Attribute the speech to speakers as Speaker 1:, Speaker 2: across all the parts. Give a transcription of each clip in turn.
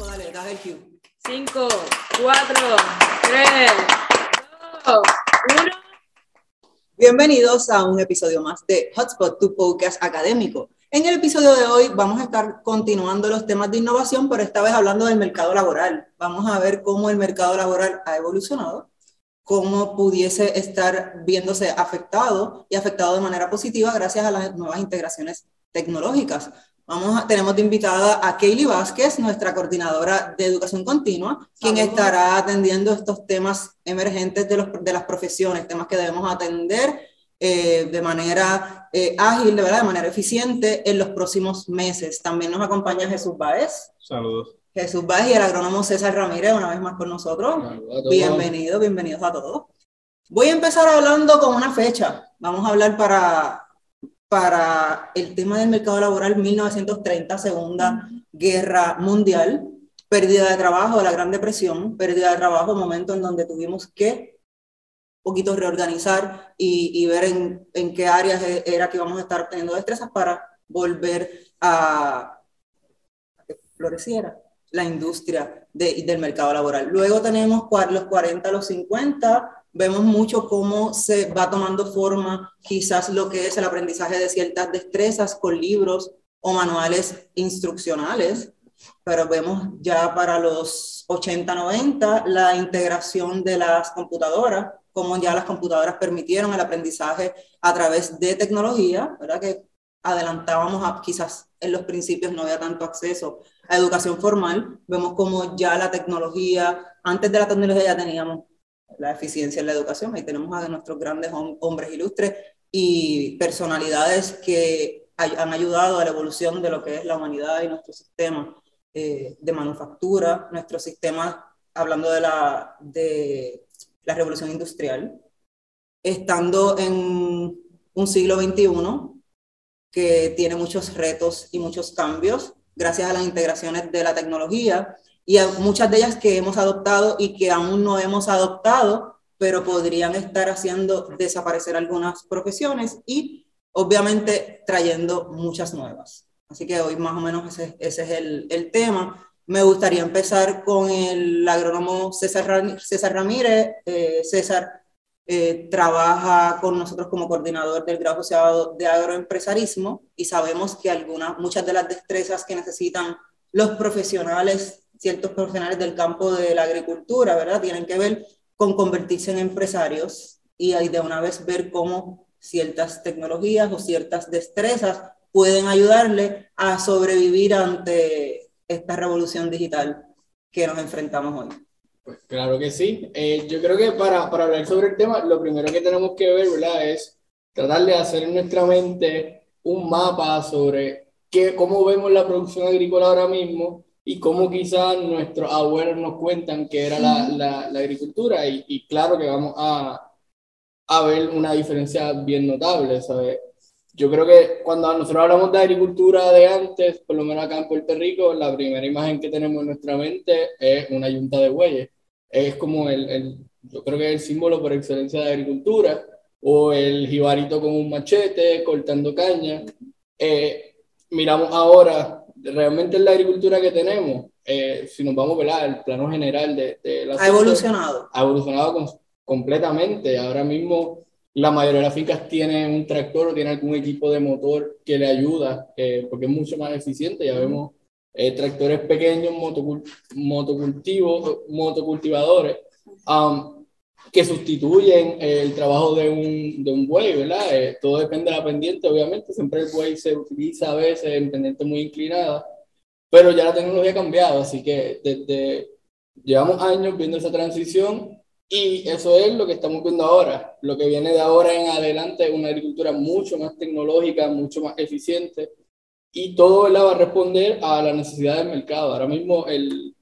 Speaker 1: 5, dale, das el cue.
Speaker 2: 5, 4, 3, 2, 1.
Speaker 1: Bienvenidos a un episodio más de Hotspot, tu podcast académico. En el episodio de hoy vamos a estar continuando los temas de innovación, pero esta vez hablando del mercado laboral. Vamos a ver cómo el mercado laboral ha evolucionado, cómo pudiese estar viéndose afectado y afectado de manera positiva gracias a las nuevas integraciones tecnológicas. Vamos a, tenemos de invitada a Kaylee Vázquez, nuestra coordinadora de educación continua, quien estará atendiendo estos temas emergentes de, los, de las profesiones, temas que debemos atender eh, de manera eh, ágil, de, verdad, de manera eficiente en los próximos meses. También nos acompaña Jesús Báez.
Speaker 3: Saludos.
Speaker 1: Jesús Báez y el agrónomo César Ramírez, una vez más con nosotros. Bienvenidos, bienvenidos a todos. Voy a empezar hablando con una fecha. Vamos a hablar para para el tema del mercado laboral 1930, Segunda Guerra Mundial, pérdida de trabajo, la Gran Depresión, pérdida de trabajo, momento en donde tuvimos que un poquito reorganizar y, y ver en, en, qué áreas e, era que íbamos a estar teniendo destrezas para volver a, a que floreciera la industria de, del mercado laboral. Luego tenemos los 40, los 50, vemos mucho cómo se va tomando forma quizás lo que es el aprendizaje de ciertas destrezas con libros o manuales instruccionales, pero vemos ya para los 80, 90 la integración de las computadoras, cómo ya las computadoras permitieron el aprendizaje a través de tecnología, ¿verdad? Que adelantábamos a, quizás en los principios no había tanto acceso a educación formal, vemos como ya la tecnología, antes de la tecnología ya teníamos la eficiencia en la educación. Ahí tenemos a nuestros grandes hombres ilustres y personalidades que han ayudado a la evolución de lo que es la humanidad y nuestro sistema eh, de manufactura, nuestro sistema, hablando de la, de la revolución industrial, estando en un siglo XXI que tiene muchos retos y muchos cambios gracias a las integraciones de la tecnología y muchas de ellas que hemos adoptado y que aún no hemos adoptado, pero podrían estar haciendo desaparecer algunas profesiones y obviamente trayendo muchas nuevas. Así que hoy más o menos ese, ese es el, el, tema. Me gustaría empezar con el agrónomo César, César Ramírez. Eh, César eh, trabaja con nosotros como coordinador del grado asociado de agroempresarismo y sabemos que algunas, muchas de las destrezas que necesitan los profesionales ciertos profesionales del campo de la agricultura, ¿verdad? Tienen que ver con convertirse en empresarios y ahí de una vez ver cómo ciertas tecnologías o ciertas destrezas pueden ayudarle a sobrevivir ante esta revolución digital que nos enfrentamos hoy.
Speaker 3: Pues claro que sí. Eh, yo creo que para, para hablar sobre el tema, lo primero que tenemos que ver, ¿verdad? Es tratar de hacer en nuestra mente un mapa sobre qué, cómo vemos la producción agrícola ahora mismo y cómo quizás nuestros abuelos nos cuentan que era la, la, la agricultura y, y, claro que vamos a, a ver una diferencia bien notable, ¿sabes? Yo creo que cuando nosotros hablamos de agricultura de antes, por lo menos acá en Puerto Rico, la primera imagen que tenemos en nuestra mente es una yunta de bueyes. Es como el, el yo creo que es el símbolo por excelencia de agricultura, o el jibarito con un machete cortando caña. Eh, miramos ahora realmente la agricultura que tenemos, eh, si nos vamos a ver el plano general de, de la...
Speaker 1: Ha evolucionado.
Speaker 3: Ha evolucionado completamente. Ahora mismo la mayoría de las fincas tienen un tractor o tienen algún equipo de motor que le ayuda, eh, porque es mucho más eficiente. Ya vemos eh, tractores pequeños, motocultivos, motocultivadores. Um, que sustituyen el trabajo de un, de un buey, ¿verdad? Eh, todo depende de la pendiente, obviamente, siempre el buey se utiliza a veces en pendiente muy inclinada, pero ya la tecnología ha cambiado, así que desde, llevamos años viendo esa transición y eso es lo que estamos viendo ahora. Lo que viene de ahora en adelante es una agricultura mucho más tecnológica, mucho más eficiente y todo ¿verdad? va a responder a la necesidad del mercado. Ahora mismo el,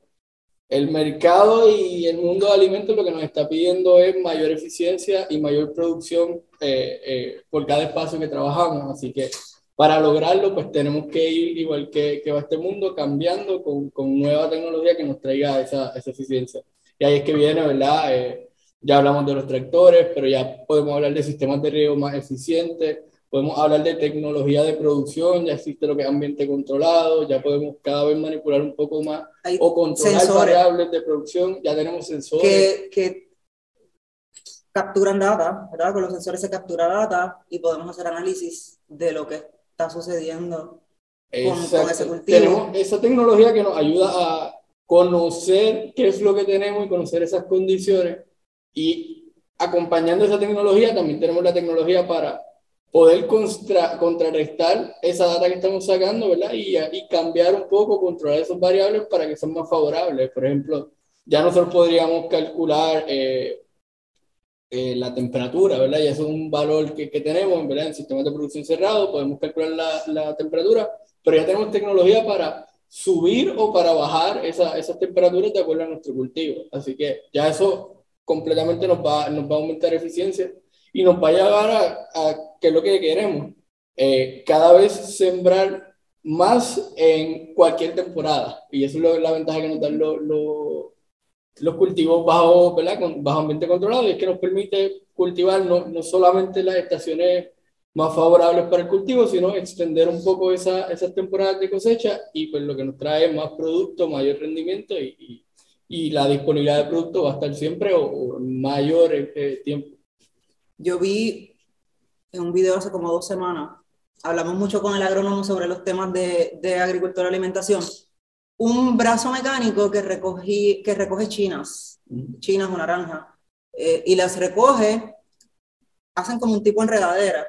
Speaker 3: el mercado y el mundo de alimentos lo que nos está pidiendo es mayor eficiencia y mayor producción eh, eh, por cada espacio que trabajamos. Así que para lograrlo, pues tenemos que ir, igual que, que va este mundo, cambiando con, con, nueva tecnología que nos traiga esa, esa eficiencia. Y ahí es que viene, ¿verdad? Eh, ya hablamos de los tractores, pero ya podemos hablar de sistemas de riego más eficientes, podemos hablar de tecnología de producción, ya existe lo que es ambiente controlado, ya podemos cada vez manipular un poco más o controlar variables de producción, ya tenemos sensores.
Speaker 1: Que, que capturan data, ¿verdad? Con los sensores se captura data y podemos hacer análisis de lo que está sucediendo con, ese cultivo.
Speaker 3: Tenemos esa tecnología que nos ayuda a conocer qué es lo que tenemos y conocer esas condiciones y acompañando esa tecnología también tenemos la tecnología para poder contra, contrarrestar esa data que estamos sacando, ¿verdad? Y, y cambiar un poco, controlar esas variables para que sean más favorables. Por ejemplo, ya nosotros podríamos calcular eh, eh, la temperatura, ¿verdad? Y eso es un valor que, que tenemos, ¿verdad? En sistemas de producción cerrado podemos calcular la, la, temperatura, pero ya tenemos tecnología para subir o para bajar esa, esas temperaturas de acuerdo a nuestro cultivo. Así que ya eso completamente nos va, nos va a aumentar eficiencia y nos va a llevar a, a que es lo que queremos, eh, cada vez sembrar más en cualquier temporada. Y eso es la ventaja que nos dan los, los, cultivos bajo, ¿verdad? Con, bajo ambiente controlado, y es que nos permite cultivar no, no solamente las estaciones más favorables para el cultivo, sino extender un poco esa, esas temporadas de cosecha y pues lo que nos trae más producto, mayor rendimiento y, y, la disponibilidad de producto va a estar siempre o, mayor eh, tiempo.
Speaker 1: Yo vi en un video hace como dos semanas, hablamos mucho con el agrónomo sobre los temas de, de agricultura y alimentación, un brazo mecánico que, recogí, que recoge chinas, chinas o naranja, eh, y las recoge, hacen como un tipo enredadera,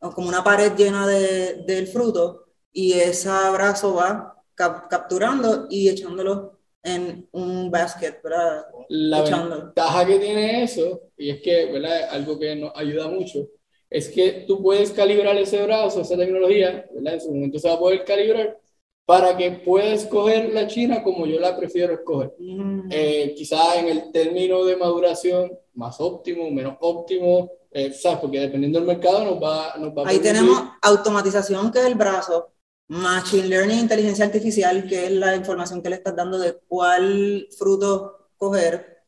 Speaker 1: o como una pared llena de, del fruto, y ese brazo va capturando y echándolo en un basket, ¿verdad?
Speaker 3: La ventaja que tiene eso, y es que, ¿verdad? Algo que nos ayuda mucho, es que tú puedes calibrar ese brazo, esa tecnología, ¿verdad? En su momento se va a poder calibrar para que puedas escoger la China como yo la prefiero escoger. Mm. Eh, quizá en el término de maduración más óptimo, menos óptimo, eh, ¿sabes? Porque dependiendo del mercado nos va, nos va
Speaker 1: a Ahí tenemos automatización, que es el brazo, Machine Learning, inteligencia artificial, que es la información que le estás dando de cuál fruto coger.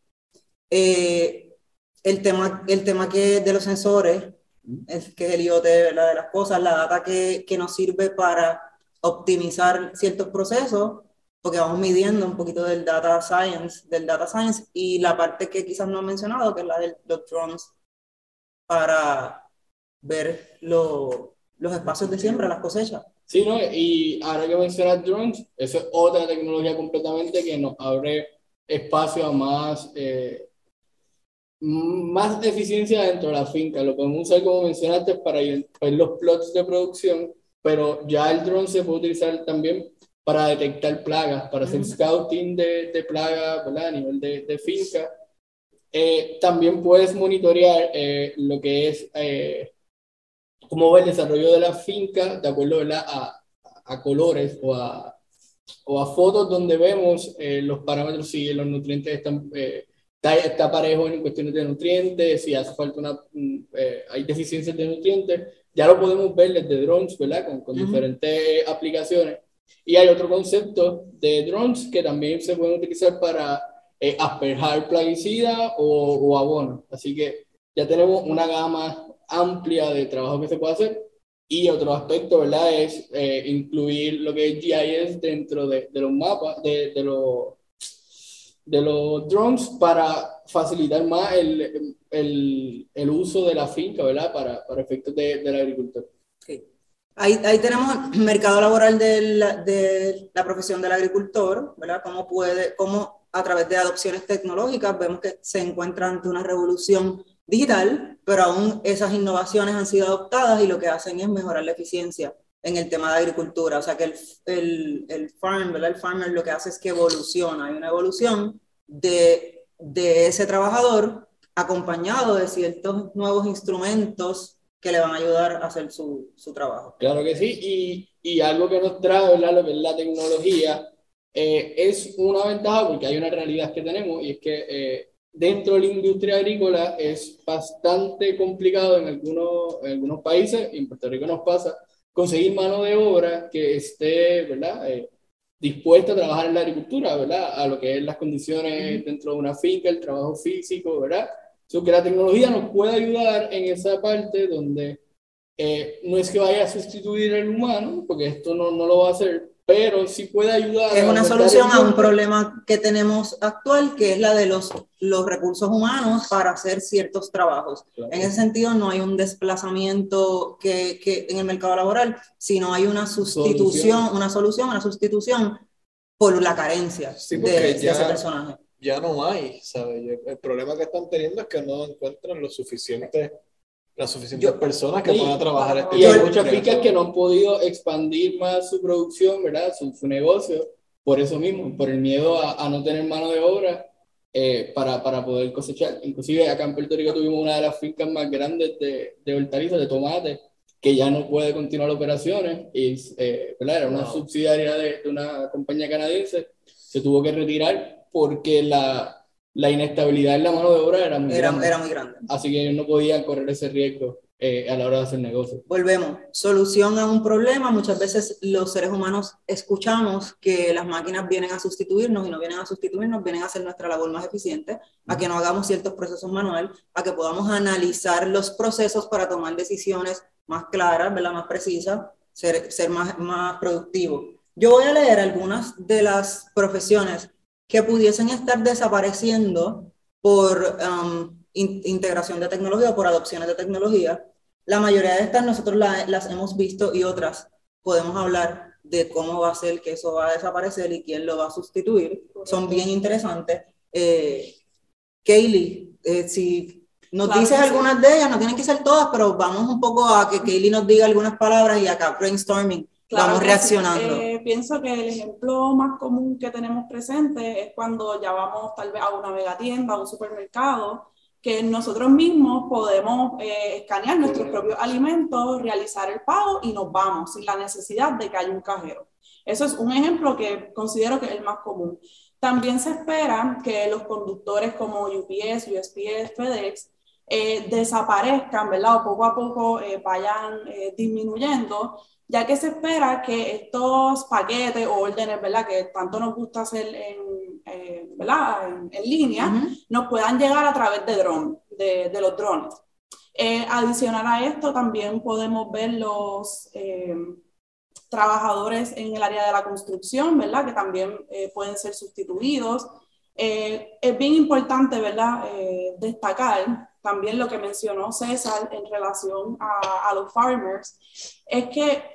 Speaker 1: Eh, el, tema, el tema que de los sensores, es, que es el IoT de las cosas, la data que, que nos sirve para optimizar ciertos procesos, porque vamos midiendo un poquito del data science, del data science, y la parte que quizás no he mencionado, que es la de los drones, para ver lo, los espacios de siembra, las cosechas.
Speaker 3: Sí, ¿no? Y ahora que mencionas drones, eso es otra tecnología completamente que nos abre espacio a más eh, más eficiencia dentro de la finca. Lo podemos usar, como mencionaste, para ver los plots de producción, pero ya el drone se puede utilizar también para detectar plagas, para hacer scouting de, de plagas a nivel de, de finca. Eh, también puedes monitorear eh, lo que es eh, cómo va el desarrollo de la finca de acuerdo A, a colores o a, o a fotos donde vemos los parámetros si los nutrientes están está, parejo en cuestiones de nutrientes, si hace falta una, eh, hay deficiencias de nutrientes, ya lo podemos ver desde drones, ¿verdad? Con, con diferentes aplicaciones. Y hay otro concepto de drones que también se pueden utilizar para eh, asperjar plaguicida o, o abono. Así que ya tenemos una gama amplia de trabajo que se puede hacer. Y otro aspecto, ¿verdad? Es eh, incluir lo que es GIS dentro de, de los mapas, de, de los de los drones para facilitar más el, el, el uso de la finca, ¿verdad? Para, para efectos de, del agricultor.
Speaker 1: Ahí, ahí, tenemos mercado laboral de la, de la, profesión del agricultor, ¿verdad? Cómo puede, cómo a través de adopciones tecnológicas vemos que se encuentra ante una revolución digital, pero aún esas innovaciones han sido adoptadas y lo que hacen es mejorar la eficiencia en el tema de agricultura. O sea que el, el, el farm, ¿verdad? El farmer lo que hace es que evoluciona. Hay una evolución de, de ese trabajador acompañado de ciertos nuevos instrumentos que le van a ayudar a hacer su, su trabajo.
Speaker 3: Claro que sí, y, y algo que nos trae, ¿verdad? Lo que es la tecnología, eh, es una ventaja porque hay una realidad que tenemos y es que eh, dentro de la industria agrícola es bastante complicado en algunos, en algunos países, y en Puerto Rico nos pasa, conseguir mano de obra que esté, ¿verdad? Eh, dispuesta a trabajar en la agricultura, ¿verdad? A lo que es las condiciones dentro de una finca, el trabajo físico, ¿verdad? So que la tecnología nos puede ayudar en esa parte donde eh, no es que vaya a sustituir el humano, porque esto no, no lo va a hacer, pero sí puede ayudar.
Speaker 1: Es una solución a un problema que tenemos actual, que es la de los, los recursos humanos para hacer ciertos trabajos. En ese sentido, no hay un desplazamiento que, que, en el mercado laboral, sino hay una sustitución, una solución, una sustitución por la carencia de, ese personaje.
Speaker 4: Ya no hay, ¿sabes? El problema que están teniendo es que no encuentran lo suficiente las suficientes personas que puedan trabajar
Speaker 3: este Y hay muchas ficas que no han podido expandir más su producción, ¿verdad? Su, su negocio, por eso mismo, por el miedo a, a no tener mano de obra eh, para, para, poder cosechar. Inclusive acá en Puerto Rico tuvimos una de las fincas más grandes de, de hortalizas, de tomate, que ya no puede continuar operaciones, y, eh, ¿verdad? Era una subsidiaria de, de una compañía canadiense, se tuvo que retirar porque la, la inestabilidad en la mano de obra era muy,
Speaker 1: era,
Speaker 3: grande.
Speaker 1: Era muy grande.
Speaker 3: Así que ellos no podían correr ese riesgo eh, a la hora de hacer negocio.
Speaker 1: Volvemos. Solución a un problema. Muchas veces los seres humanos escuchamos que las máquinas vienen a sustituirnos y no vienen a sustituirnos, vienen a hacer nuestra labor más eficiente, a que no hagamos ciertos procesos manual, a que podamos analizar los procesos para tomar decisiones más claras, ¿verdad? más precisas, ser, ser más, más productivo. Yo voy a leer algunas de las profesiones que pudiesen estar desapareciendo por um, integración de tecnología o por adopciones de tecnología. La mayoría de estas nosotros las hemos visto y otras podemos hablar de cómo va a ser que eso va a desaparecer y quién lo va a sustituir. Son bien interesantes. Eh, Kaylee, eh, si nos dices algunas de ellas, no tienen que ser todas, pero vamos un poco a que Kaylee nos diga algunas palabras y acá brainstorming vamos reaccionando.
Speaker 5: Eh, pienso que el ejemplo más común que tenemos presente es cuando ya vamos tal vez a una megatienda, a un supermercado, que nosotros mismos podemos eh, escanear nuestros propios alimentos, realizar el pago y nos vamos sin la necesidad de que haya un cajero. Eso es un ejemplo que considero que es el más común. También se espera que los conductores como UPS, USPS, FedEx eh, desaparezcan, ¿verdad? O poco a poco vayan disminuyendo ya que se espera que estos paquetes o órdenes, ¿verdad? Que tanto nos gusta hacer en, eh, ¿verdad? en, línea, nos puedan llegar a través de, drone, de, de los drones. Eh, adicional a esto, también podemos ver los eh, trabajadores en el área de la construcción, ¿verdad? Que también pueden ser sustituidos. es bien importante, ¿verdad? destacar también lo que mencionó César en relación a, a, los farmers, es que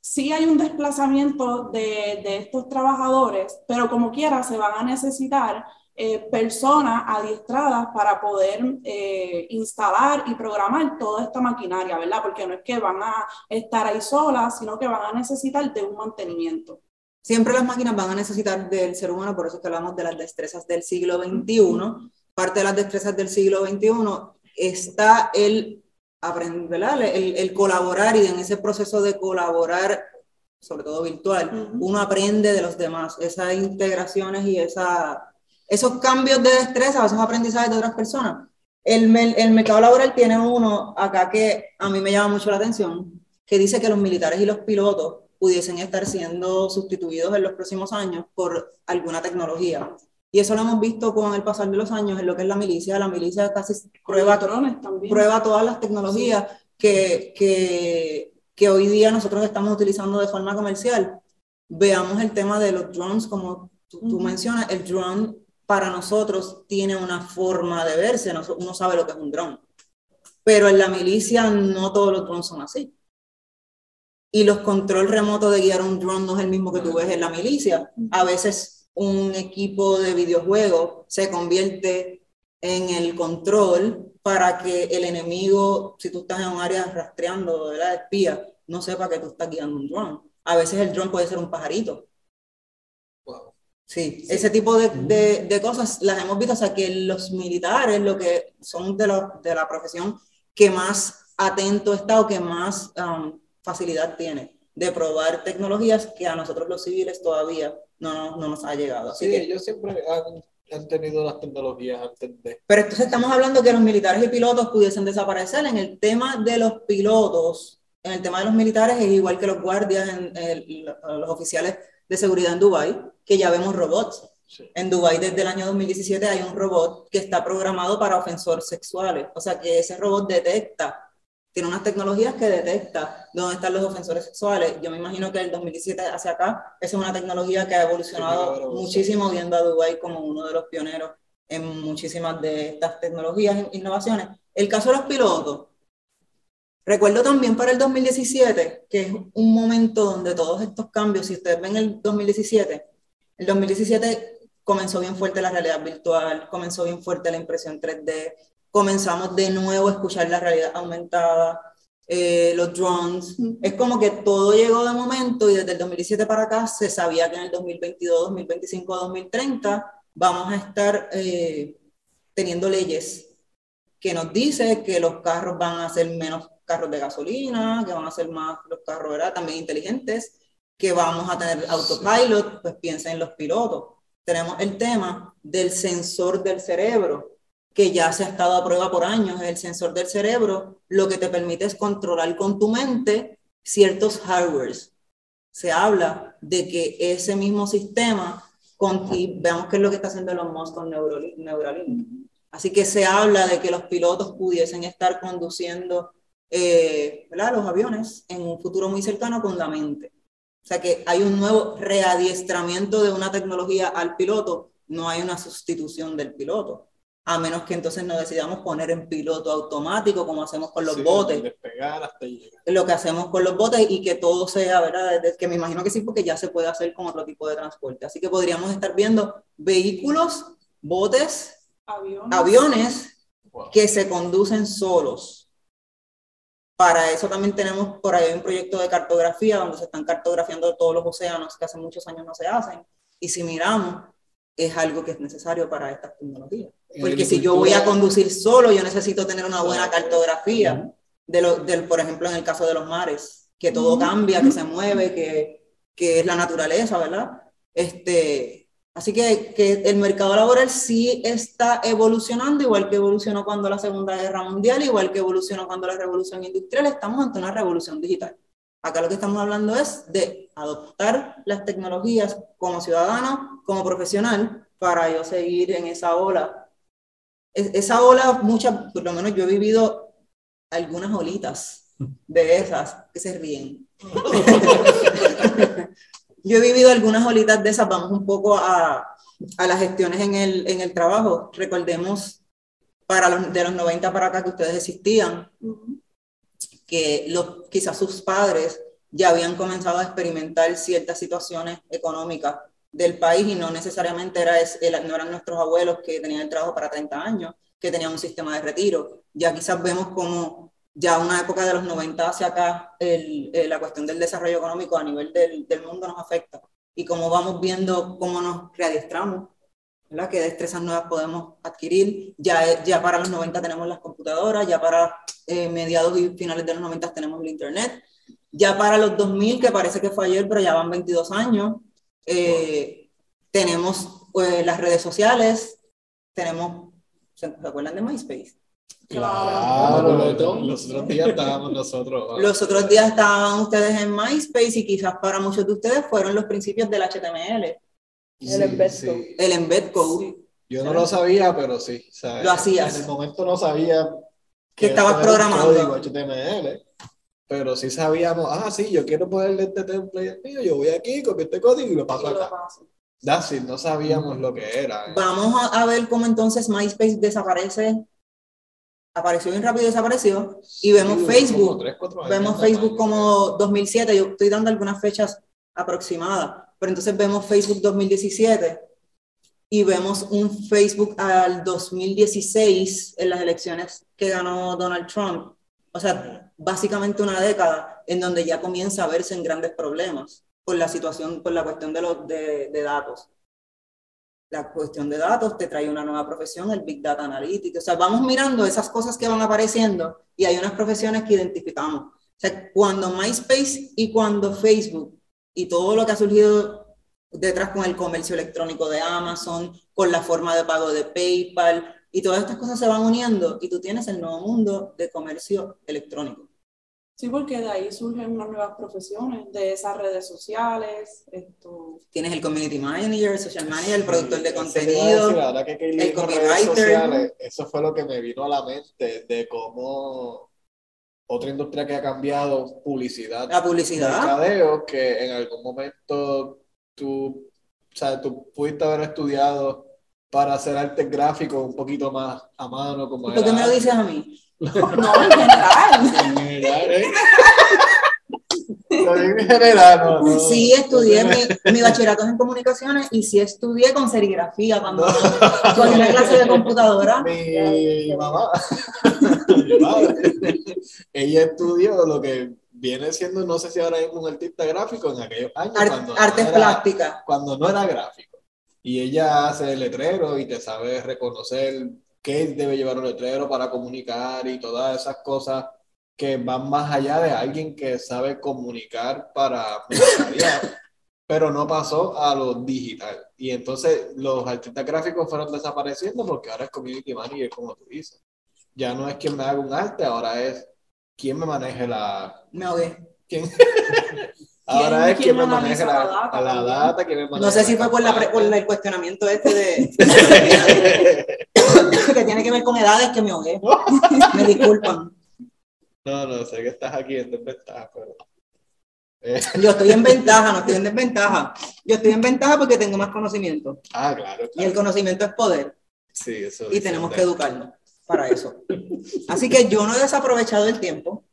Speaker 5: sí hay un desplazamiento de, de, estos trabajadores, pero como quiera se van a necesitar eh, personas adiestradas para poder eh, instalar y programar toda esta maquinaria, ¿verdad? Porque no es que van a estar ahí solas, sino que van a necesitar de un mantenimiento.
Speaker 1: Siempre las máquinas van a necesitar del ser humano, por eso es que hablamos de las destrezas del siglo XXI. Parte de las destrezas del siglo XXI está el aprender, El, el, colaborar y en ese proceso de colaborar, sobre todo virtual, uno aprende de los demás, esas integraciones y esa, esos cambios de destreza, esos aprendizajes de otras personas. El, el mercado laboral tiene uno acá que a mí me llama mucho la atención, que dice que los militares y los pilotos pudiesen estar siendo sustituidos en los próximos años por alguna tecnología. Y eso lo hemos visto con el pasar de los años en lo que es la milicia. La milicia casi prueba, prueba todas las tecnologías que, que, que, hoy día nosotros estamos utilizando de forma comercial. Veamos el tema de los drones, como tú, mencionas, el drone para nosotros tiene una forma de verse, uno sabe lo que es un drone. Pero en la milicia no todos los drones son así. Y los control remotos de guiar un drone no es el mismo que tú ves en la milicia. A veces un equipo de videojuegos se convierte en el control para que el enemigo, si tú estás en un área rastreando, la espía, no sepa que tú estás guiando un drone. A veces el drone puede ser un pajarito. Sí, ese tipo de, de, cosas las hemos visto, o sea, que los militares, lo que son de, de la profesión que más atento está o que más um, facilidad tiene de probar tecnologías que a nosotros los civiles todavía no, no nos ha llegado.
Speaker 4: sí, ellos siempre han, tenido las tecnologías antes de...
Speaker 1: Pero entonces estamos hablando que los militares y pilotos pudiesen desaparecer. En el tema de los pilotos, en el tema de los militares es igual que los guardias, en, los oficiales de seguridad en Dubái, que ya vemos robots. En Dubái desde el año 2017 hay un robot que está programado para ofensores sexuales. O sea que ese robot detecta tiene unas tecnologías que detecta dónde están los ofensores sexuales. Yo me imagino que del 2017 hacia acá, esa es una tecnología que ha evolucionado muchísimo, viendo a Dubái como uno de los pioneros en muchísimas de estas tecnologías e innovaciones. El caso de los pilotos. Recuerdo también para el 2017, que es un momento donde todos estos cambios, si ustedes ven el 2017, el 2017 comenzó bien fuerte la realidad virtual, comenzó bien fuerte la impresión 3D, comenzamos de nuevo a escuchar la realidad aumentada, eh, los drones. Es como que todo llegó de momento y desde el 2017 para acá se sabía que en el 2022, 2025, 2030 vamos a estar eh, teniendo leyes que nos dice que los carros van a ser menos carros de gasolina, que van a ser más los carros ¿verdad? también inteligentes, que vamos a tener autopilot, pues piensa en los pilotos. Tenemos el tema del sensor del cerebro, que ya se ha estado a prueba por años, el sensor del cerebro, lo que te permite es controlar con tu mente ciertos hardwares. Se habla de que ese mismo sistema, con, y veamos qué es lo que está haciendo los Musk con. Así que se habla de que los pilotos pudiesen estar conduciendo eh, los aviones en un futuro muy cercano con la mente. O sea que hay un nuevo readiestramiento de una tecnología al piloto, no hay una sustitución del piloto a menos que entonces nos decidamos poner en piloto automático, como hacemos con los botes. Lo que hacemos con los botes y que todo sea, ¿verdad? Que me imagino que sí, porque ya se puede hacer con otro tipo de transporte. Así que podríamos estar viendo vehículos, botes, aviones, que se conducen solos. Para eso también tenemos por ahí un proyecto de cartografía donde se están cartografiando todos los océanos que hace muchos años no se hacen. Y si miramos, es algo que es necesario para estas tecnologías. Porque si yo voy a conducir solo, yo necesito tener una buena cartografía, de lo, del, por ejemplo, en el caso de los mares, que todo cambia, que se mueve, que, que, es la naturaleza, ¿verdad? Este, así que, que el mercado laboral sí está evolucionando, igual que evolucionó cuando la Segunda Guerra Mundial, igual que evolucionó cuando la Revolución Industrial, estamos ante una revolución digital. Acá lo que estamos hablando es de adoptar las tecnologías como ciudadano, como profesional, para yo seguir en esa ola esa ola, muchas, por lo menos yo he vivido algunas olitas de esas que se ríen. yo he vivido algunas olitas de esas, vamos un poco a, a las gestiones en el, en el trabajo. Recordemos para los, de los 90 para acá que ustedes existían, que los, quizás sus padres ya habían comenzado a experimentar ciertas situaciones económicas del país y no necesariamente era, no eran nuestros abuelos que tenían el trabajo para 30 años, que tenían un sistema de retiro. Ya quizás vemos como ya una época de los 90 hacia acá el, eh, la cuestión del desarrollo económico a nivel del, del, mundo nos afecta y como vamos viendo cómo nos readiestramos, ¿verdad? qué destrezas nuevas podemos adquirir. Ya, ya para los 90 tenemos las computadoras, ya para eh, mediados y finales de los 90 tenemos el Internet, ya para los 2000, que parece que fue ayer, pero ya van 22 años, eh, tenemos pues, las redes sociales, tenemos, ¿se acuerdan de MySpace?
Speaker 4: Claro, los otros días estábamos nosotros.
Speaker 1: Los otros días estaban ustedes en MySpace y quizás para muchos de ustedes fueron los principios del HTML. el embed code. El embed code.
Speaker 4: Yo no lo sabía, pero sí.
Speaker 1: lo hacías.
Speaker 4: En el momento no sabía
Speaker 1: que, estabas programando.
Speaker 4: Código HTML pero sí sabíamos, ah, sí, yo quiero ponerle este template mío, yo voy aquí, con este código y lo paso acá. That's no sabíamos lo que era.
Speaker 1: ¿eh? Vamos a, ver cómo entonces MySpace desaparece, apareció bien rápido y desapareció, y vemos Facebook, vemos Facebook como 2007, yo estoy dando algunas fechas aproximadas, pero entonces vemos Facebook 2017 y vemos un Facebook al 2016 en las elecciones que ganó Donald Trump. O sea, básicamente una década en donde ya comienza a verse en grandes problemas por la situación, por la cuestión de, los, de, de datos. La cuestión de datos te trae una nueva profesión, el Big Data Analytics. O sea, vamos mirando esas cosas que van apareciendo y hay unas profesiones que identificamos. O sea, cuando MySpace y cuando Facebook y todo lo que ha surgido detrás con el comercio electrónico de Amazon, con la forma de pago de PayPal, y todas estas cosas se van uniendo y tú tienes el nuevo mundo de comercio electrónico.
Speaker 5: Sí, porque de ahí surgen unas nuevas profesiones, de esas redes sociales. Esto...
Speaker 1: Tienes el community manager, el social manager, el productor de contenido,
Speaker 4: el copywriter. eso fue lo que me vino a la mente, de cómo otra industria que ha cambiado, publicidad.
Speaker 1: La publicidad.
Speaker 4: Mercadeo, que en algún momento tú, o sea, tú pudiste haber estudiado para hacer arte gráfico un poquito más a mano. Como
Speaker 1: ¿Por qué me lo dices a mí?
Speaker 5: No, en general.
Speaker 3: En general, ¿eh?
Speaker 4: en general, no, no.
Speaker 1: Sí, estudié mi, mi bachillerato en comunicaciones y sí estudié con serigrafía cuando cogí una clase de computadora.
Speaker 4: Mi mamá, mi madre, ella estudió lo que viene siendo, no sé si ahora es un artista gráfico en aquellos años. Cuando no
Speaker 1: artes
Speaker 4: era-
Speaker 1: plásticas.
Speaker 4: Cuando no era gráfico. Y ella hace letrero y te sabe reconocer qué debe llevar un letrero para comunicar y todas esas cosas que van más allá de alguien que sabe comunicar para pero no pasó a lo digital. Y entonces los artistas gráficos fueron desapareciendo porque ahora es community manager, como tú dices. Ya no es quien me haga un arte, ahora es quien me maneje la...
Speaker 1: Me ahogué.
Speaker 4: ¿Quién? Ahora es
Speaker 5: quién
Speaker 4: quien me
Speaker 5: analiza
Speaker 4: la,
Speaker 5: la data
Speaker 4: la
Speaker 5: también?
Speaker 4: data, me
Speaker 1: No sé si
Speaker 4: la
Speaker 1: fue por, la, el cuestionamiento este de que tiene que ver con edades que me ahogué. Me disculpan.
Speaker 4: No, no, sé que estás aquí en desventaja, pero... Eh,
Speaker 1: Yo estoy en ventaja, no estoy en desventaja. Yo estoy en ventaja porque tengo más conocimiento.
Speaker 4: ah, claro,
Speaker 1: Y el
Speaker 4: claro.
Speaker 1: conocimiento es poder.
Speaker 4: Sí, eso
Speaker 1: Y tenemos que educarnos para eso. Así que yo no he desaprovechado el tiempo.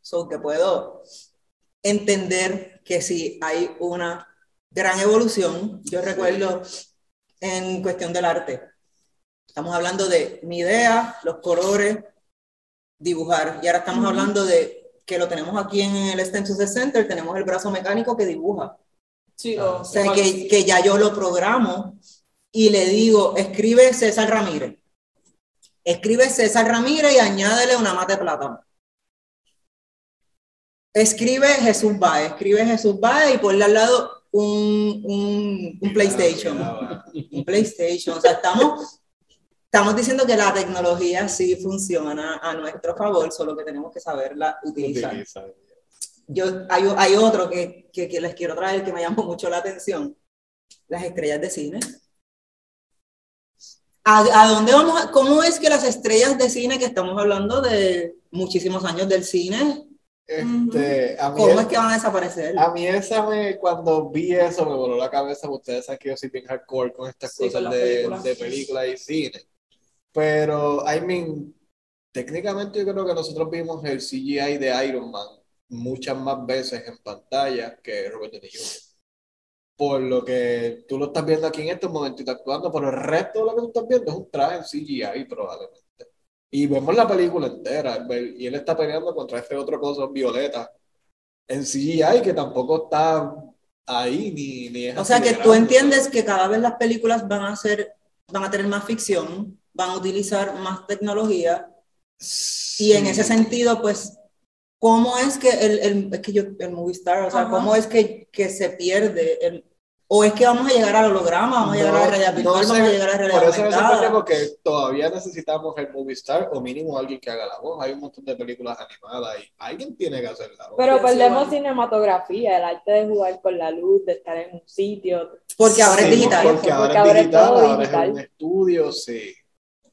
Speaker 1: So que puedo entender que si hay una gran evolución. Yo recuerdo en cuestión del arte. Estamos hablando de mi idea, los colores, dibujar. Y ahora estamos
Speaker 5: Ujú.
Speaker 1: hablando de que lo tenemos aquí en el STEM Success Center, tenemos el brazo mecánico que dibuja.
Speaker 5: Sí,
Speaker 4: Ah,
Speaker 5: o
Speaker 1: O sea, que, que ya yo lo programo y le digo, escribe César Ramírez. Escribe César Ramírez y añádele una mate de plátano. Escribe Jesús Baez, escribe Jesús Baez y ponle al lado un, un, un PlayStation. Un PlayStation. O sea, estamos, estamos diciendo que la tecnología sí funciona a nuestro favor, solo que tenemos que saberla utilizar.
Speaker 4: Utiliza.
Speaker 1: Yo, hay, hay otro que, que, que les quiero traer que me llamó mucho la atención. Las estrellas de cine. ¿A, a dónde vamos? a- ¿Cómo es que las estrellas de cine, que estamos hablando de muchísimos años del cine,
Speaker 4: Este, a mí,
Speaker 1: cómo es que van a desaparecer?
Speaker 4: a mí esa me, cuando vi eso me voló la cabeza, ustedes saben que yo soy bien hardcore con estas
Speaker 5: Sí, con
Speaker 4: cosas
Speaker 5: las
Speaker 4: de,
Speaker 5: películas.
Speaker 4: de películas y cine. Pero, I mean, técnicamente yo creo que nosotros vimos el CGI de Iron Man muchas más veces en pantalla que Robert Downey Jr. Por lo que tú lo estás viendo aquí en estos momentitos actuando, pero el resto de lo que tú estás viendo es un traje en CGI probablemente. Y vemos la película entera, y él está peleando contra este otro cosa violeta en CGI que tampoco está ahí ni, ni es
Speaker 1: O sea que tú entiendes que cada vez las películas van a ser, van a tener más ficción, van a utilizar más tecnología, y en
Speaker 4: Sí.
Speaker 1: ese sentido, pues, ¿cómo es que el, el, es que yo, el movie star, o sea,
Speaker 5: Ajá.
Speaker 1: cómo es que, que se pierde? El, o es que vamos a llegar al holograma, vamos a llegar a la realidad virtual,
Speaker 4: no
Speaker 1: vamos
Speaker 4: sé,
Speaker 1: a llegar a la realidad
Speaker 4: por eso me sorprende
Speaker 1: aumentada.
Speaker 4: porque todavía necesitamos el movie star o mínimo alguien que haga la voz. Hay un montón de películas animadas y alguien tiene que hacer la voz.
Speaker 2: Pero perdemos cinematografía, el arte de jugar con la luz, de estar en un sitio.
Speaker 1: Porque ahora es
Speaker 4: Sí,
Speaker 1: digital.
Speaker 4: Porque
Speaker 2: Porque
Speaker 4: ahora
Speaker 2: ahora
Speaker 4: es
Speaker 2: es
Speaker 4: digital,
Speaker 2: todo
Speaker 4: ahora
Speaker 2: digital.
Speaker 4: es un estudio, sí.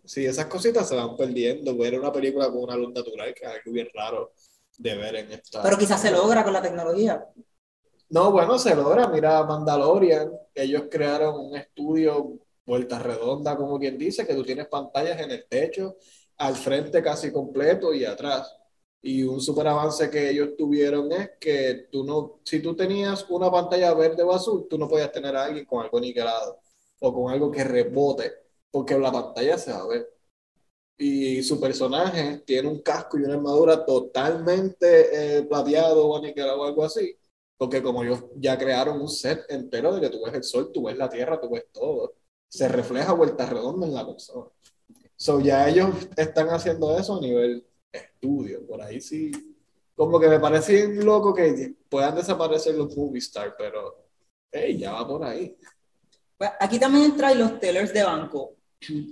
Speaker 4: Sí, esas cositas se van perdiendo. Ver una película con una luz natural que es algo bien raro de ver en esta.
Speaker 1: Pero quizás se logra con la tecnología.
Speaker 4: No, bueno, se logra. Mira, Mandalorian, ellos crearon un estudio vuelta redonda, como quien dice, que tú tienes pantallas en el techo, al frente casi completo y atrás. Y un super avance que ellos tuvieron es que tú no, si tú tenías una pantalla verde o azul, tú no podías tener a alguien con algo niquelado o con algo que rebote, porque la pantalla se va a ver. Y su personaje tiene un casco y una armadura totalmente eh, plateado o aniquilado o algo así. Porque como ellos ya crearon un set entero de que tú ves el sol, tú ves la tierra, tú ves todo. Se refleja vuelta redonda en la persona. So ya ellos están haciendo eso a nivel estudio. Por ahí sí. Como que me parece loco que puedan desaparecer los movie stars, pero hey, ya va por ahí.
Speaker 1: Pues, Aquí también entran los tellers de banco.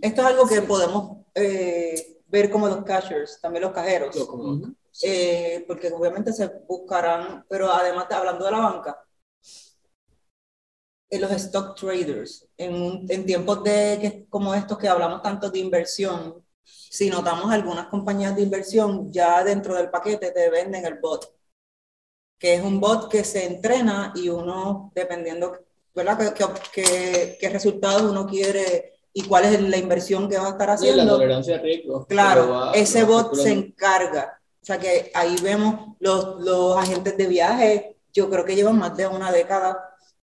Speaker 1: Esto es algo que podemos eh, ver como los cashers, también los cajeros.
Speaker 4: Lo como- sí.
Speaker 1: Eh, porque obviamente se buscarán, pero además de- hablando de la banca, en los stock traders, en, en tiempos de que, como estos que hablamos tanto de inversión, Si notamos algunas compañías de inversión, ya dentro del paquete te venden el bot, que es un bot que se entrena y uno, dependiendo, ¿verdad?, qué, qué, qué resultados uno quiere y cuál es la inversión que va a estar haciendo.
Speaker 3: la tolerancia a riesgo.
Speaker 1: Claro,
Speaker 3: Va-
Speaker 1: ese bot se encarga. O sea que ahí vemos los, los agentes de viaje, yo creo que llevan más de una década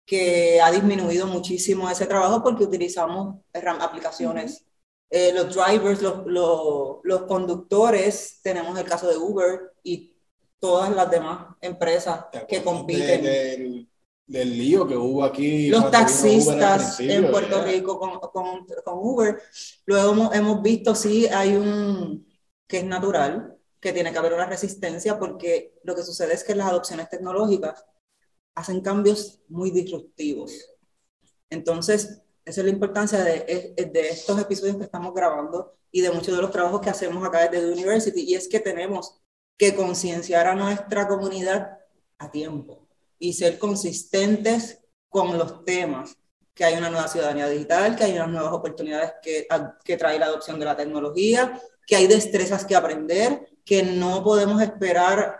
Speaker 1: que ha disminuido muchísimo ese trabajo porque utilizamos aplicaciones. Eh, los drivers, los, los, los conductores, tenemos el caso de Uber y todas las demás empresas
Speaker 4: ¿Te
Speaker 1: que compiten.
Speaker 4: de- del, del lío que hubo aquí.
Speaker 1: los taxistas en Puerto
Speaker 4: ¿verdad?
Speaker 1: Rico con, con, con Uber. Luego hemos, hemos visto, sí, hay un que es natural, que tiene que haber una resistencia, porque lo que sucede es que las adopciones tecnológicas hacen cambios muy disruptivos. Entonces, esa es la importancia de, de estos episodios que estamos grabando y de muchos de los trabajos que hacemos acá desde The University, y es que tenemos que concienciar a nuestra comunidad a tiempo y ser consistentes con los temas, que hay una nueva ciudadanía digital, que hay unas nuevas oportunidades que, a- que trae la adopción de la tecnología, que hay destrezas que aprender, que no podemos esperar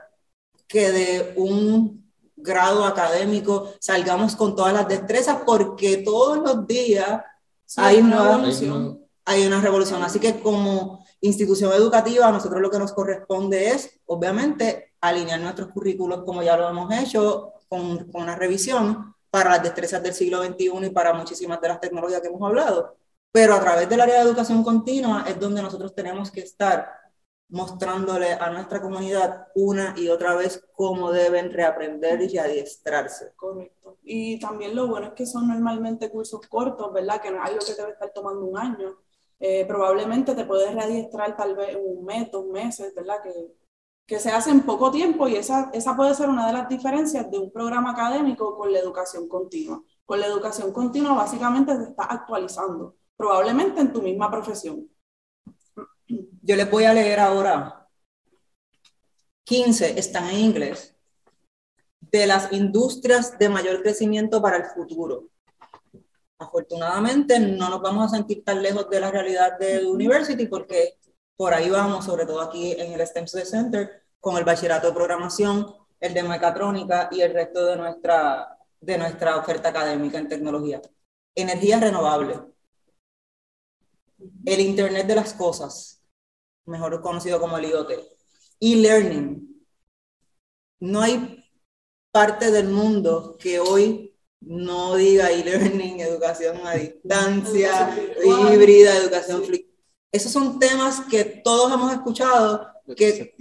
Speaker 1: que de un grado académico salgamos con todas las destrezas, porque todos los días
Speaker 5: Sí,
Speaker 1: hay
Speaker 5: una
Speaker 1: nuevas
Speaker 5: evolución.
Speaker 1: hay una revolución. Así que como institución educativa, a nosotros lo que nos corresponde es, obviamente, alinear nuestros currículos como ya lo hemos hecho, con, con una revisión para las destrezas del siglo XXI y para muchísimas de las tecnologías que hemos hablado. Pero a través del área de educación continua es donde nosotros tenemos que estar mostrándole a nuestra comunidad una y otra vez cómo deben reaprender y adiestrarse.
Speaker 5: Correcto. Y también lo bueno es que son normalmente cursos cortos, ¿verdad? Que no es algo que te va estar tomando un año. Eh, probablemente te puedes readiestrar tal vez un mes, dos meses, ¿verdad? Que, que se hace en poco tiempo y esa, esa puede ser una de las diferencias de un programa académico con la educación continua. Con la educación continua básicamente te estás actualizando, probablemente en tu misma profesión.
Speaker 1: Yo les voy a leer ahora 15 están en inglés de las industrias de mayor crecimiento para el futuro. Afortunadamente no nos vamos a sentir tan lejos de la realidad de University porque por ahí vamos, sobre todo aquí en el STEM Center, con el bachillerato de programación, el de mecatrónica y el resto de nuestra, de nuestra oferta académica en tecnología. Energía renovable. El Internet de las Cosas, mejor conocido como el IoT. E-learning. No hay parte del mundo que hoy no diga e-learning, educación a distancia, híbrida, educación flexible. Esos son temas que todos hemos escuchado, que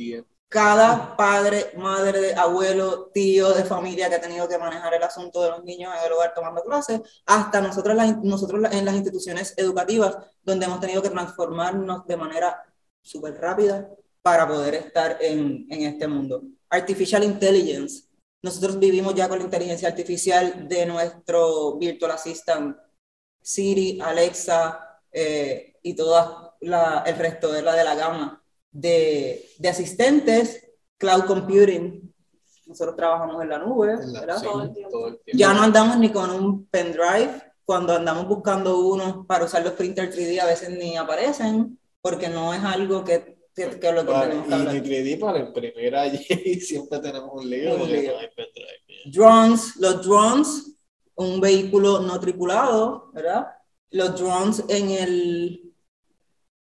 Speaker 1: cada padre, madre, abuelo, tío de familia que ha tenido que manejar el asunto de los niños en el hogar tomando clases, hasta nosotros, las- nosotros en las instituciones educativas, donde hemos tenido que transformarnos de manera súper rápida para poder estar en, en este mundo. Artificial Intelligence. Nosotros vivimos ya con la inteligencia artificial de nuestro Virtual Assistant, Siri, Alexa eh, y todo el resto de la, de la gama de, de asistentes, cloud computing. Nosotros trabajamos en la nube,
Speaker 4: En la-
Speaker 1: ¿verdad?
Speaker 4: sí,
Speaker 5: Todo el tiempo.
Speaker 1: Ya no andamos ni con un pendrive. Cuando andamos buscando uno para usar los printer 3D, a veces ni aparecen, porque no es algo que, que, que lo que
Speaker 4: Para-
Speaker 1: tenemos que
Speaker 4: y
Speaker 1: hablar.
Speaker 4: ni 3D para imprimir allí siempre tenemos un lío.
Speaker 1: Un lío.
Speaker 4: no hay pendrive.
Speaker 1: Drones, los drones, un vehículo no tripulado, ¿verdad? Los drones en el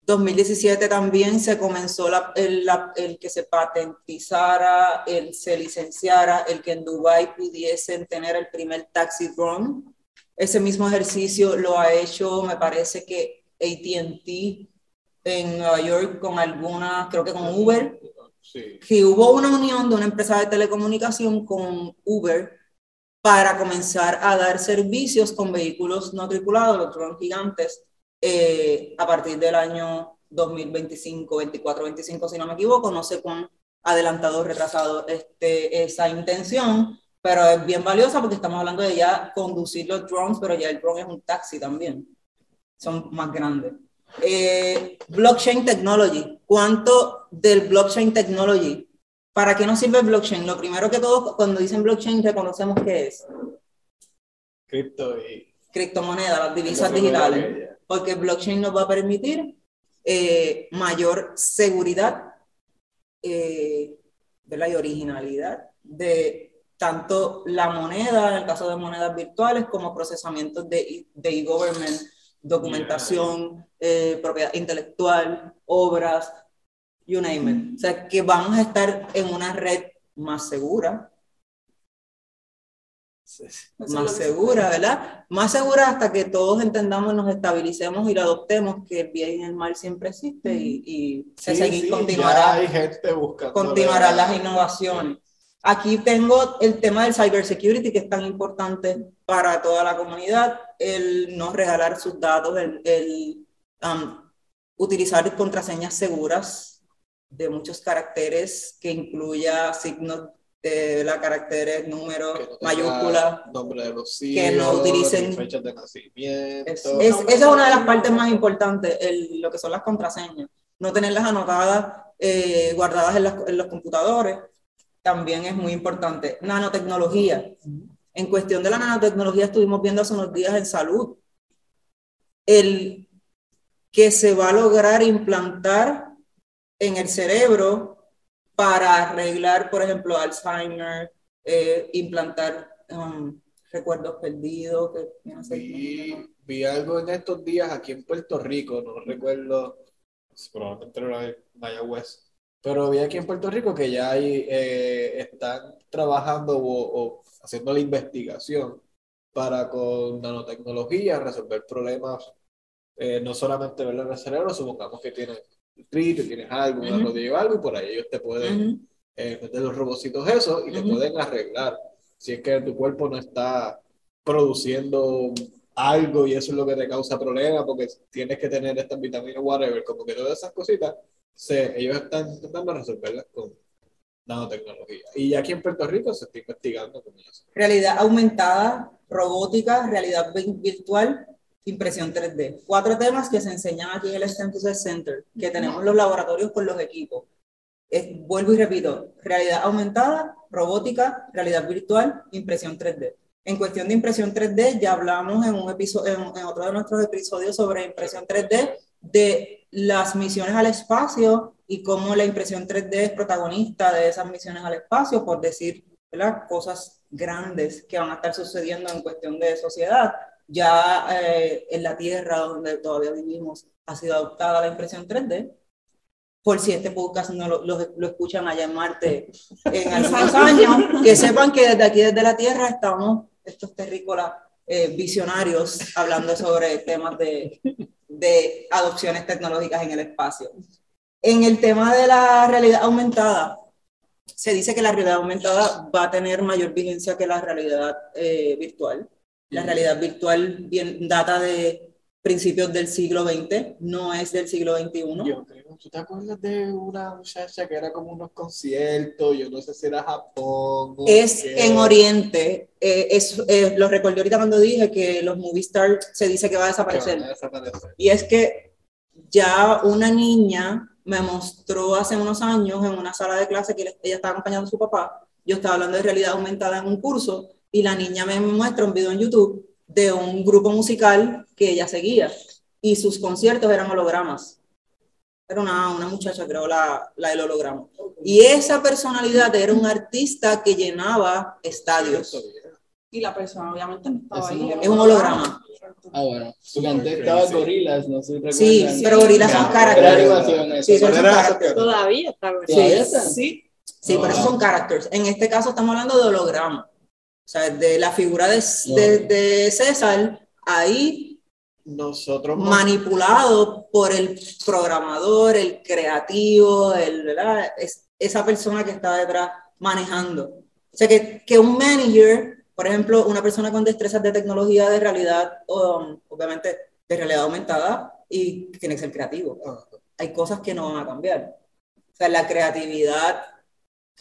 Speaker 1: 2017 también se comenzó la- el, la- el que se patentizara, el se licenciara, el que en Dubái pudiesen tener el primer taxi drone. Ese mismo ejercicio lo ha hecho, me parece que AT&T en Nueva York con alguna, creo que con Uber,
Speaker 4: Sí.
Speaker 1: que hubo una unión de una empresa de telecomunicación con Uber para comenzar a dar servicios con vehículos no tripulados, los drones gigantes, eh, a partir del año 2025, 24, 25, si no me equivoco, no sé cuán adelantado o retrasado este, esa intención, pero es bien valiosa porque estamos hablando de ya conducir los drones, pero ya el drone es un taxi también, son más grandes. Eh, blockchain technology. ¿Cuánto del blockchain technology? ¿Para qué nos sirve blockchain? Lo primero que todos, cuando dicen blockchain, reconocemos que es
Speaker 4: Cripto y.
Speaker 1: criptomonedas, las divisas digitales.
Speaker 4: que-
Speaker 1: Porque el blockchain nos va a permitir eh, mayor seguridad eh, y originalidad de tanto la moneda, en el caso de monedas virtuales, como procesamientos de e-government, documentación, eh, propiedad intelectual, obras, you name it. O sea, que vamos a estar en una red más segura, más segura, ¿verdad? Más segura hasta que todos entendamos, nos estabilicemos y lo adoptemos, que el bien y el mal siempre existe y, y se seguir continuará,
Speaker 4: hay gente buscando
Speaker 1: continuarán las innovaciones. Aquí tengo el tema del cybersecurity, que es tan importante para toda la comunidad, el no regalar sus datos, el, el um, utilizar contraseñas seguras de muchos caracteres que incluya signos de la caracteres, números, mayúsculas,
Speaker 4: nombre de los
Speaker 1: que no utilicen
Speaker 4: fechas de nacimiento.
Speaker 1: Es, esa es una de las partes más importantes, el, lo que son las contraseñas. No tenerlas anotadas, eh, guardadas en, las, en, los computadores, también es muy importante. Nanotecnología. En cuestión de la nanotecnología estuvimos viendo hace unos días en salud. El que se va a lograr implantar en el cerebro para arreglar, por ejemplo, Alzheimer, eh, implantar um, recuerdos perdidos. Que, no sé,
Speaker 4: vi, vi, algo en estos días aquí en Puerto Rico, no recuerdo, probablemente era en Mayagüez, pero vi aquí en Puerto Rico que ya hay, eh, están trabajando o, o, haciendo la investigación para con nanotecnología resolver problemas, eh, no solamente ver en el cerebro, supongamos que tienen triste, tienes algo, una rodilla o algo, y por ahí ellos te pueden eh, meter los robocitos eso y te pueden arreglar. Si es que tu cuerpo no está produciendo algo y eso es lo que te causa problemas porque tienes que tener estas vitaminas, whatever, como que todas esas cositas, se, ellos están intentando resolverlas con nanotecnología. Y aquí en Puerto Rico se está investigando con eso.
Speaker 1: Realidad aumentada, robótica, realidad virtual, impresión 3D. Cuatro temas que se enseñan aquí en el STEM Center, que tenemos los laboratorios con los equipos. vuelvo y repito, realidad aumentada, robótica, realidad virtual, impresión 3D. En cuestión de impresión 3D, ya hablamos en, un episodio, en, otro de nuestros episodios sobre impresión 3D, de las misiones al espacio y cómo la impresión 3D es protagonista de esas misiones al espacio, por decir ¿verdad? cosas grandes que van a estar sucediendo en cuestión de sociedad ya eh, en la Tierra donde todavía vivimos ha sido adoptada la impresión 3D. Por si este podcast no lo, lo, escuchan allá en Marte en algunos años, que sepan que desde aquí, desde la Tierra, estamos estos terrícolas eh, visionarios hablando sobre temas de, de adopciones tecnológicas en el espacio. En el tema de la realidad aumentada, se dice que la realidad aumentada va a tener mayor vigencia que la realidad eh, virtual la realidad virtual bien, data de principios del siglo XX, no es del siglo XXI.
Speaker 4: Yo creo, ¿tú te acuerdas de una muchacha que era como unos conciertos? Yo no sé si era Japón.
Speaker 1: Es en Oriente. Eh, es, eh, lo recordé ahorita cuando dije que los movie stars se dice que va a desaparecer.
Speaker 4: Va a desaparecer.
Speaker 1: Y es que ya una niña me mostró hace unos años en una sala de clase que ella estaba acompañando a su papá. Yo estaba hablando de realidad aumentada en un curso y la niña me muestra un video en YouTube de un grupo musical que ella seguía y sus conciertos eran hologramas. Era una, una muchacha, creo, la, la del holograma. Y esa personalidad era un artista que llenaba estadios.
Speaker 5: Y la persona obviamente no estaba ahí.
Speaker 1: Es un holograma.
Speaker 3: Ah, bueno. Porque antes estaba Gorilas, no sé si
Speaker 1: Sí, pero Gorilas son
Speaker 3: characters.
Speaker 1: Sí.
Speaker 2: Todavía está
Speaker 1: Sí, sí. Sí, pero son characters. En este caso estamos hablando de holograma. O sea, de la figura de, de, de César, ahí
Speaker 4: nosotros
Speaker 1: manipulado por el programador, el creativo, el, esa persona que está detrás manejando. O sea, que, que un manager, por ejemplo, una persona con destrezas de tecnología de realidad, um, obviamente de realidad aumentada, y tiene que ser creativo. Hay cosas que no van a cambiar. O sea, la creatividad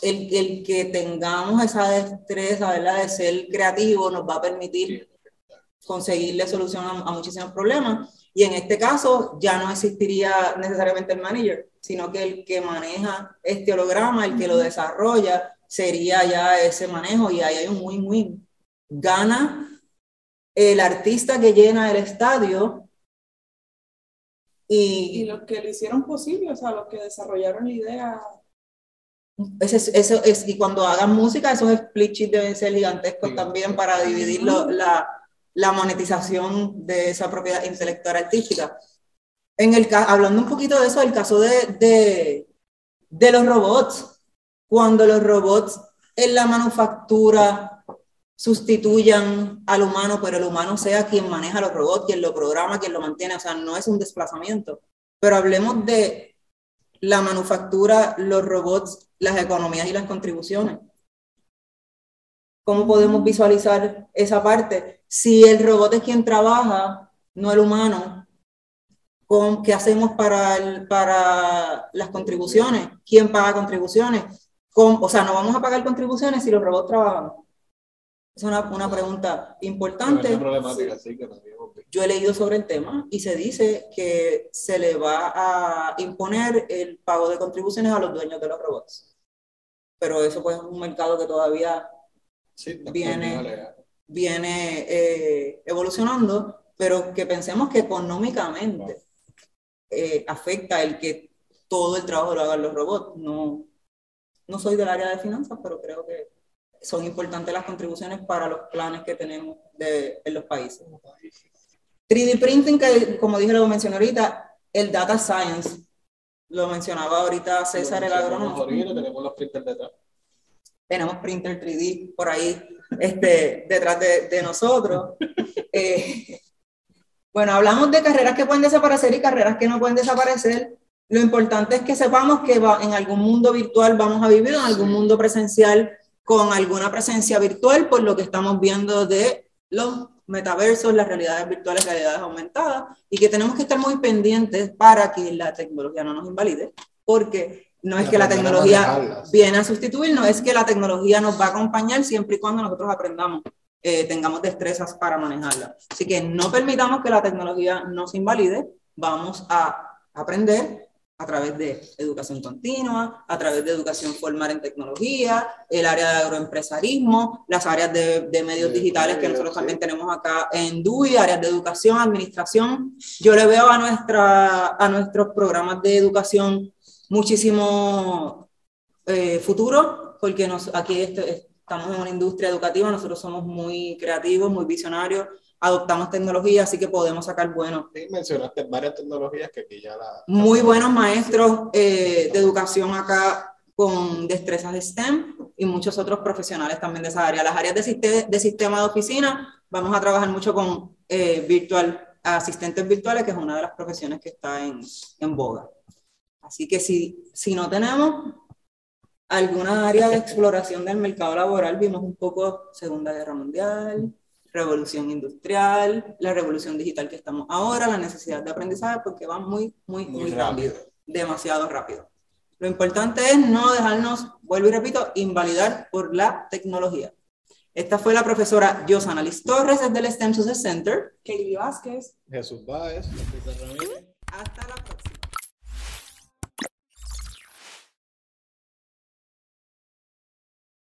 Speaker 1: el, el, que tengamos esa destreza, ¿verdad? De ser creativo nos va a permitir conseguirle solución a, muchísimos problemas. Y en este caso ya no existiría necesariamente el manager, sino que el que maneja este holograma, el que lo desarrolla, sería ya ese manejo y ahí hay un muy, muy Gana el artista que llena el estadio
Speaker 5: Y, los que lo hicieron posible, o sea, los que desarrollaron la idea.
Speaker 1: Eso, es, y cuando hagan música, esos split sheets deben ser gigantescos también para dividir la, la monetización de esa propiedad intelectual artística. En el, hablando un poquito de eso, el caso de, de, de los robots, cuando los robots en la manufactura sustituyan al humano, pero el humano sea quien maneja los robots, quien lo programa, quien lo mantiene, o sea, no es un desplazamiento. Pero hablemos de la manufactura, los robots, las economías y las contribuciones. ¿Cómo podemos visualizar esa parte? Si el robot es quien trabaja, no el humano, ¿qué hacemos para, para las contribuciones? ¿Quién paga contribuciones? o sea, no vamos a pagar contribuciones si los robots trabajan. Es una, una pregunta importante. Yo he leído sobre el tema y se dice que se le va a imponer el pago de contribuciones a los dueños de los robots. Pero eso pues es un mercado que todavía viene, viene eh, evolucionando, pero que pensemos que económicamente eh, afecta el que todo el trabajo lo hagan los robots. No, no soy del área de finanzas, pero creo que son importantes las contribuciones para los planes que tenemos de, en los países. 3D printing, que como dije, lo mencioné ahorita, el data science, lo mencionaba ahorita César, el agrónomo.
Speaker 4: Tenemos los printers detrás.
Speaker 1: Tenemos printer 3D por ahí este, detrás de, de nosotros. Eh, bueno, hablamos de carreras que pueden desaparecer y carreras que no pueden desaparecer. Lo importante es que sepamos que va, en algún mundo virtual vamos a vivir, en algún mundo presencial con alguna presencia virtual, por lo que estamos viendo de los metaversos, las realidades virtuales, realidades aumentadas, y que tenemos que estar muy pendientes para que la tecnología no nos invalide, porque no es que la tecnología viene a sustituirnos, es que la tecnología nos va a acompañar siempre y cuando nosotros aprendamos, eh, tengamos destrezas para manejarla. Así que no permitamos que la tecnología nos invalide, vamos a aprender a través de educación continua, a través de educación formal en tecnología, el área de agroempresarismo, las áreas de, de medios digitales que nosotros también tenemos acá en DUI, áreas de educación, administración. Yo le veo a, nuestra, a nuestros programas de educación muchísimo eh, futuro, porque nos, aquí estamos en una industria educativa, nosotros somos muy creativos, muy visionarios, adoptamos tecnología, así que podemos sacar buenos.
Speaker 4: Sí, mencionaste varias tecnologías que aquí ya la...
Speaker 1: Muy buenos maestros eh, de educación acá con destrezas de STEM y muchos otros profesionales también de esa área. Las áreas de, de sistema de oficina, vamos a trabajar mucho con eh, virtual, asistentes virtuales, que es una de las profesiones que está en, en boga. Así que si, si no tenemos alguna área de exploración del mercado laboral, vimos un poco Segunda Guerra Mundial, revolución industrial, la revolución digital que estamos ahora, la necesidad de aprendizaje, porque va muy, muy, muy, rápido. demasiado rápido. Lo importante es no dejarnos, vuelvo y repito, invalidar por la tecnología. Esta fue la profesora Josana Liz Torres desde el STEM Success Center.
Speaker 5: Katie Vázquez.
Speaker 4: Jesús Báez. Ramírez.